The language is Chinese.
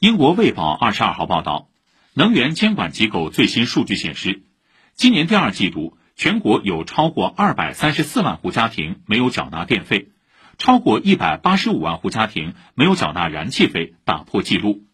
英国卫报二十二号报道能源监管机构最新数据显示今年第二季度全国有超过二百三十四万户家庭没有缴纳电费超过一百八十五万户家庭没有缴纳燃气费打破纪录。